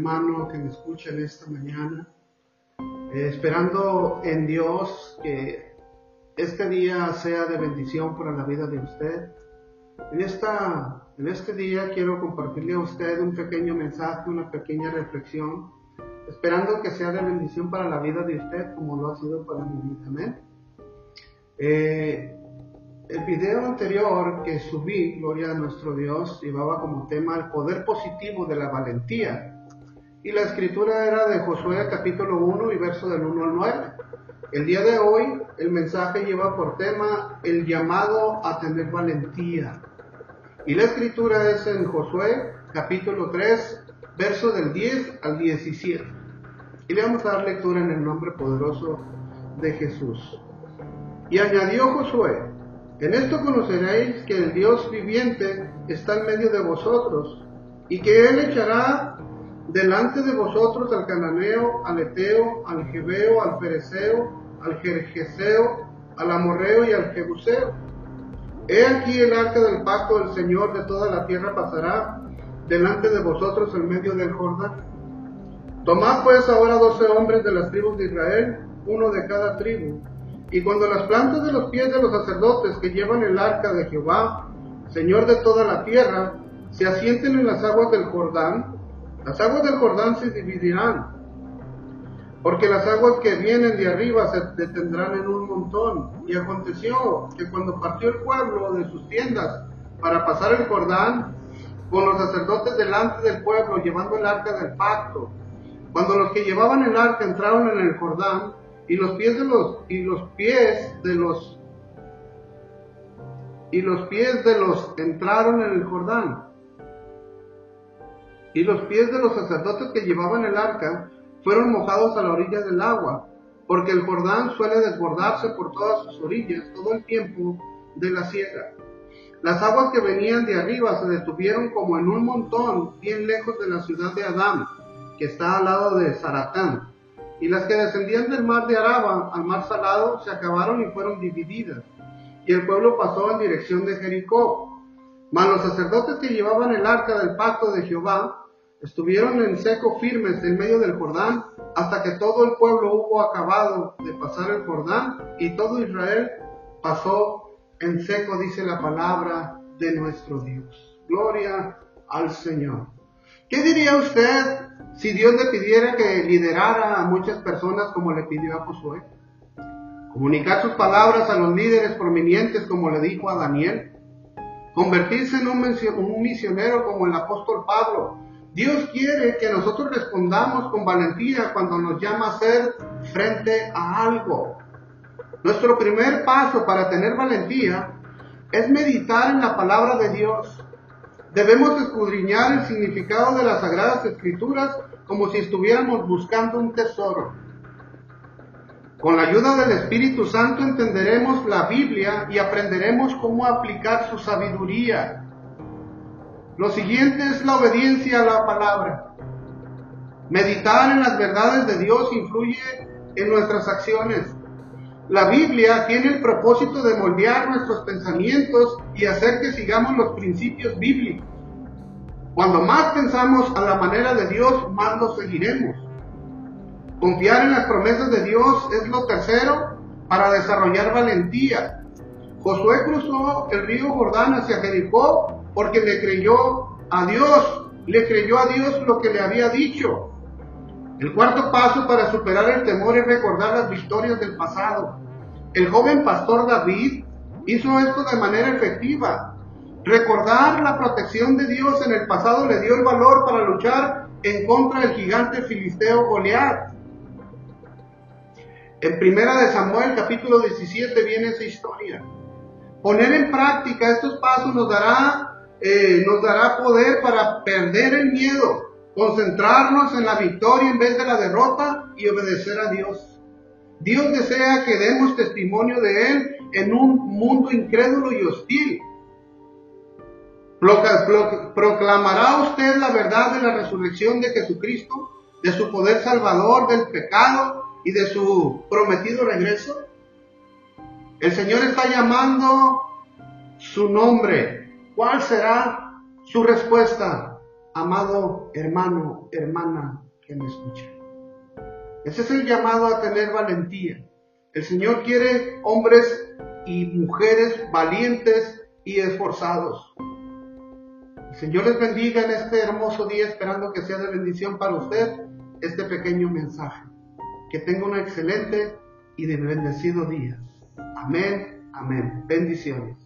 hermano que me escucha en esta mañana. Eh, esperando en Dios que este día sea de bendición para la vida de usted. En, esta, en este día quiero compartirle a usted un pequeño mensaje, una pequeña reflexión, esperando que sea de bendición para la vida de usted como lo ha sido para mi vida. Amén. Eh, el video anterior que subí, Gloria a nuestro Dios, llevaba como tema el poder positivo de la valentía. Y la escritura era de Josué capítulo 1 y verso del 1 al 9. El día de hoy el mensaje lleva por tema el llamado a tener valentía. Y la escritura es en Josué capítulo 3, verso del 10 al 17. Y le vamos a dar lectura en el nombre poderoso de Jesús. Y añadió Josué, en esto conoceréis que el Dios viviente está en medio de vosotros, y que Él echará delante de vosotros al cananeo, al eteo, al jebeo, al pereceo, al jerjeseo, al amorreo y al jebuseo. He aquí el arca del pacto del Señor de toda la tierra pasará delante de vosotros en medio del Jordán. Tomad pues ahora doce hombres de las tribus de Israel, uno de cada tribu, y cuando las plantas de los pies de los sacerdotes que llevan el arca de Jehová, Señor de toda la tierra, se asienten en las aguas del Jordán, las aguas del Jordán se dividirán, porque las aguas que vienen de arriba se detendrán en un montón. Y aconteció que cuando partió el pueblo de sus tiendas para pasar el Jordán, con los sacerdotes delante del pueblo llevando el arca del pacto, cuando los que llevaban el arca entraron en el Jordán, y los pies de los y los pies de los y los pies de los entraron en el Jordán. Y los pies de los sacerdotes que llevaban el arca fueron mojados a la orilla del agua, porque el Jordán suele desbordarse por todas sus orillas todo el tiempo de la siega. Las aguas que venían de arriba se detuvieron como en un montón bien lejos de la ciudad de Adán, que está al lado de Zaratán y las que descendían del mar de Araba al mar salado se acabaron y fueron divididas, y el pueblo pasó en dirección de Jericó. Mas los sacerdotes que llevaban el arca del pacto de Jehová estuvieron en seco firmes en medio del Jordán hasta que todo el pueblo hubo acabado de pasar el Jordán y todo Israel pasó en seco, dice la palabra de nuestro Dios. Gloria al Señor. ¿Qué diría usted si Dios le pidiera que liderara a muchas personas como le pidió a Josué? Comunicar sus palabras a los líderes prominentes como le dijo a Daniel. Convertirse en un misionero como el apóstol Pablo. Dios quiere que nosotros respondamos con valentía cuando nos llama a ser frente a algo. Nuestro primer paso para tener valentía es meditar en la palabra de Dios Debemos escudriñar el significado de las sagradas escrituras como si estuviéramos buscando un tesoro. Con la ayuda del Espíritu Santo entenderemos la Biblia y aprenderemos cómo aplicar su sabiduría. Lo siguiente es la obediencia a la palabra. Meditar en las verdades de Dios influye en nuestras acciones. La Biblia tiene el propósito de moldear nuestros pensamientos y hacer que sigamos los principios bíblicos. Cuando más pensamos a la manera de Dios, más lo seguiremos. Confiar en las promesas de Dios es lo tercero para desarrollar valentía. Josué cruzó el río Jordán hacia Jericó porque le creyó a Dios, le creyó a Dios lo que le había dicho. El cuarto paso para superar el temor es recordar las victorias del pasado. El joven pastor David hizo esto de manera efectiva. Recordar la protección de Dios en el pasado le dio el valor para luchar en contra del gigante filisteo Goliat. En primera de Samuel capítulo 17 viene esa historia. Poner en práctica estos pasos nos dará, eh, nos dará poder para perder el miedo, concentrarnos en la victoria en vez de la derrota y obedecer a Dios. Dios desea que demos testimonio de Él en un mundo incrédulo y hostil. ¿Proclamará usted la verdad de la resurrección de Jesucristo, de su poder salvador del pecado y de su prometido regreso? El Señor está llamando su nombre. ¿Cuál será su respuesta? amado hermano, hermana que me escucha. Ese es el llamado a tener valentía. El Señor quiere hombres y mujeres valientes y esforzados. El Señor les bendiga en este hermoso día, esperando que sea de bendición para usted este pequeño mensaje. Que tenga un excelente y de bendecido día. Amén, amén. Bendiciones.